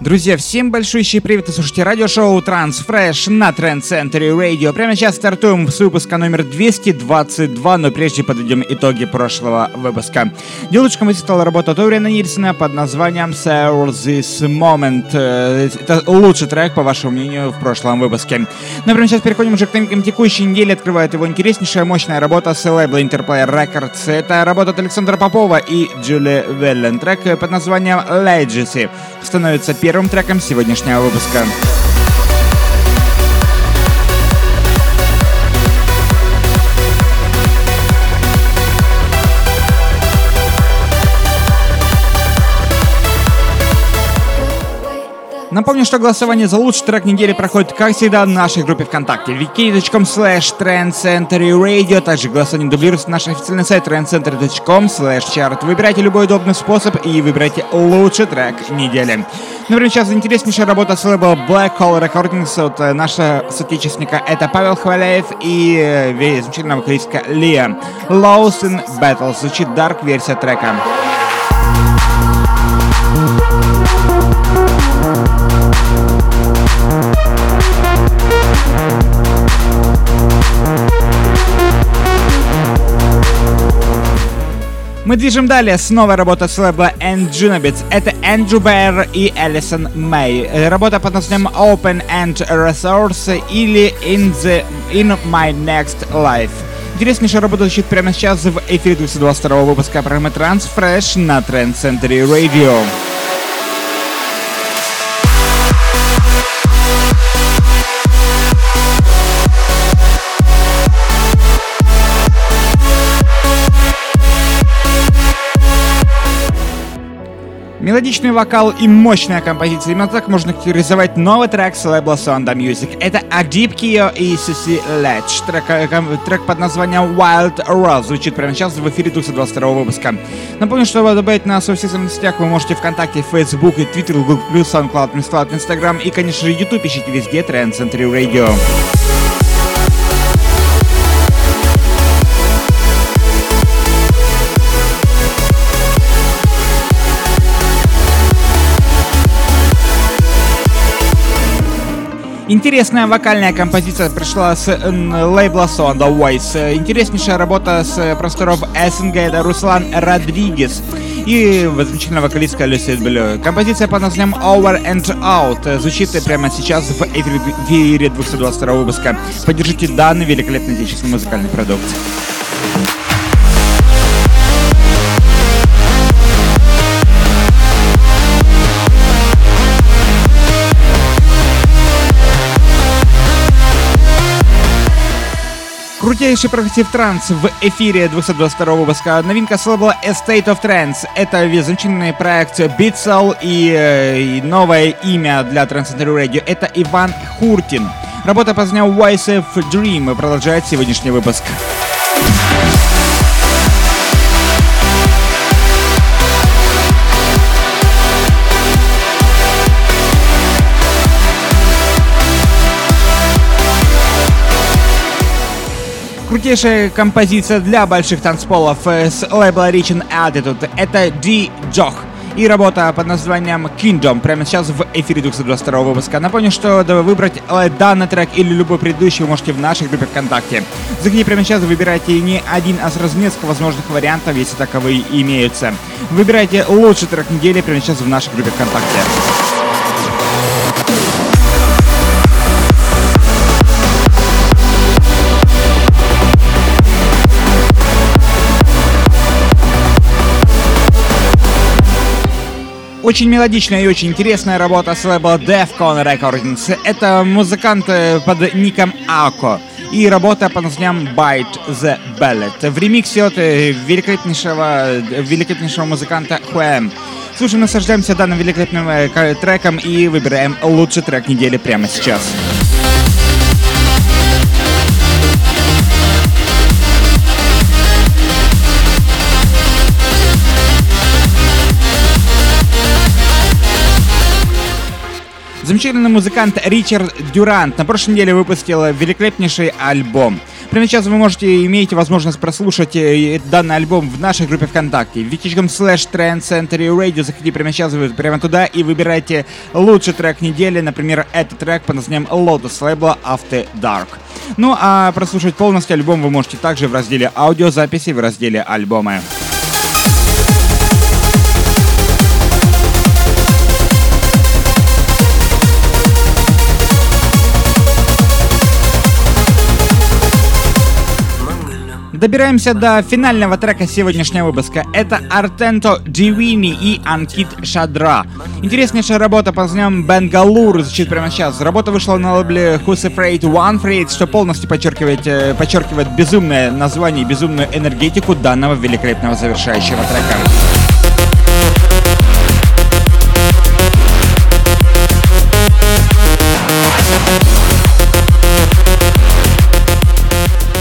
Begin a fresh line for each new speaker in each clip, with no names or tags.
Друзья, всем большущий привет! Вы слушаете радиошоу Transfresh на Trend Center Radio. Прямо сейчас стартуем с выпуска номер 222, но прежде подведем итоги прошлого выпуска. Девушкам стала работа Ториана Нильсона под названием Save This Moment. Э, это лучший трек, по вашему мнению, в прошлом выпуске. Но прямо сейчас переходим уже к новинкам текущей недели. Открывает его интереснейшая мощная работа с лейбла Interplay Records. Это работа от Александра Попова и Джули Веллен. Трек под названием Legacy становится первым первым треком сегодняшнего выпуска. Напомню, что голосование за лучший трек недели проходит, как всегда, в нашей группе ВКонтакте wiki.com slash trendcenterradio. Также голосование дублируется на наш официальный сайт trendcenter.com slash chart. Выбирайте любой удобный способ и выбирайте лучший трек недели. Например, сейчас интереснейшая работа с лейбла Black Hole Recordings от э, нашего соотечественника. Это Павел Хваляев и э, замечательная вокалистка Лия. Lost in Battle. Звучит дарк версия трека. Мы движем далее с новой работой с лейбла Enjunabits. Это Эндрю Бэр и Элисон Мэй. Работа под названием Open End Resource или In, the, In My Next Life. Интереснейшая работа звучит прямо сейчас в эфире 222 выпуска программы Transfresh на Trend Center Radio. Мелодичный вокал и мощная композиция. Именно так можно характеризовать новый трек с лейбла Sonda Music. Это Adib Kio и Susi Ledge. Трек, э, трек под названием Wild Rose звучит прямо сейчас в эфире 222 выпуска. Напомню, что добавить нас в социальных сетях вы можете ВКонтакте, Facebook и Twitter, Google+, SoundCloud, SoundCloud, Instagram и, конечно же, YouTube ищите везде Trend Center Radio. Интересная вокальная композиция пришла с лейбла Sonda Voice. Интереснейшая работа с просторов СНГ это Руслан Родригес и замечательная вокалистка Люси Блю. Композиция под названием Over and Out звучит прямо сейчас в эфире 222 выпуска. Поддержите данный великолепный отечественный музыкальный продукт. Крутейший прогрессив транс в эфире 222 выпуска. Новинка с лейбла Estate of Trance. Это замечательная проект Beatsell и, э, и новое имя для Trans Radio. Это Иван Хуртин. Работа по названию YSF Dream продолжает сегодняшний выпуск. Крутейшая композиция для больших танцполов э, с лейбла Rich Attitude. Это D-Jog и работа под названием Kingdom прямо сейчас в эфире 222 выпуска. Напомню, что выбрать э, данный трек или любой предыдущий вы можете в нашей группе ВКонтакте. Заходите прямо сейчас, выбирайте не один, а сразу несколько возможных вариантов, если таковые имеются. Выбирайте лучший трек недели прямо сейчас в нашей группе ВКонтакте. Очень мелодичная и очень интересная работа с лейбла Defcon Recordings. Это музыкант э, под ником Ако и работа под названием Bite the Ballet в ремиксе от э, великолепнейшего, великолепнейшего музыканта Хуэм. Слушаем, наслаждаемся данным великолепным э, треком и выбираем лучший трек недели прямо сейчас. Замечательный музыкант Ричард Дюрант на прошлой неделе выпустил великолепнейший альбом. Прямо сейчас вы можете, имеете возможность прослушать э, данный альбом в нашей группе ВКонтакте. витичком slash Trend Center Radio. Заходите прямо сейчас вы прямо туда и выбирайте лучший трек недели. Например, этот трек под названием Lotus лейбла After Dark. Ну а прослушать полностью альбом вы можете также в разделе аудиозаписи, в разделе альбомы. Добираемся до финального трека сегодняшнего выпуска. Это Артенто Дивини и Анкит Шадра. Интереснейшая работа под названием Бенгалур звучит прямо сейчас. Работа вышла на лейбле Who's Afraid One Afraid, что полностью подчеркивает, э, подчеркивает безумное название, безумную энергетику данного великолепного завершающего трека.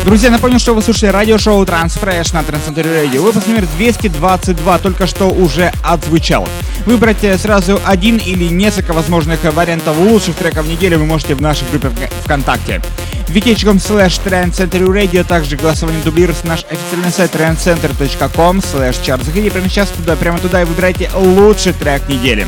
Друзья, напомню, что вы слушаете радиошоу Transfresh на Трансцентре Радио. Выпуск номер 222 только что уже отзвучал. Выбрать э, сразу один или несколько возможных вариантов лучших треков недели вы можете в нашей группе ВКонтакте. wiki.com slash Radio, также голосование дублируется наш официальный сайт trendcenter.com slash chart. Заходите прямо сейчас туда, прямо туда и выбирайте лучший трек недели.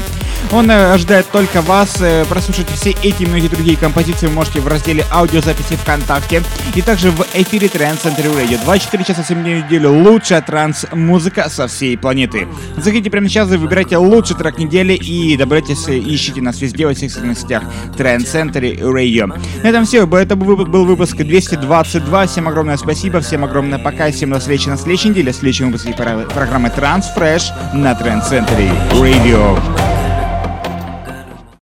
Он э, ожидает только вас. Э, прослушать все эти и многие другие композиции вы можете в разделе аудиозаписи ВКонтакте. И также в эфире Trend Center Radio. 24 часа 7 дней в неделю. Лучшая транс-музыка со всей планеты. Заходите прямо сейчас и выбирайте лучший трек недели и добавляйтесь, э, ищите нас везде во всех социальных сетях Center Radio. На этом все. Это был выпуск 222. Всем огромное спасибо, всем огромное пока, всем до встречи на следующей неделе. В следующем выпуске программы Transfresh на Trend Center Radio.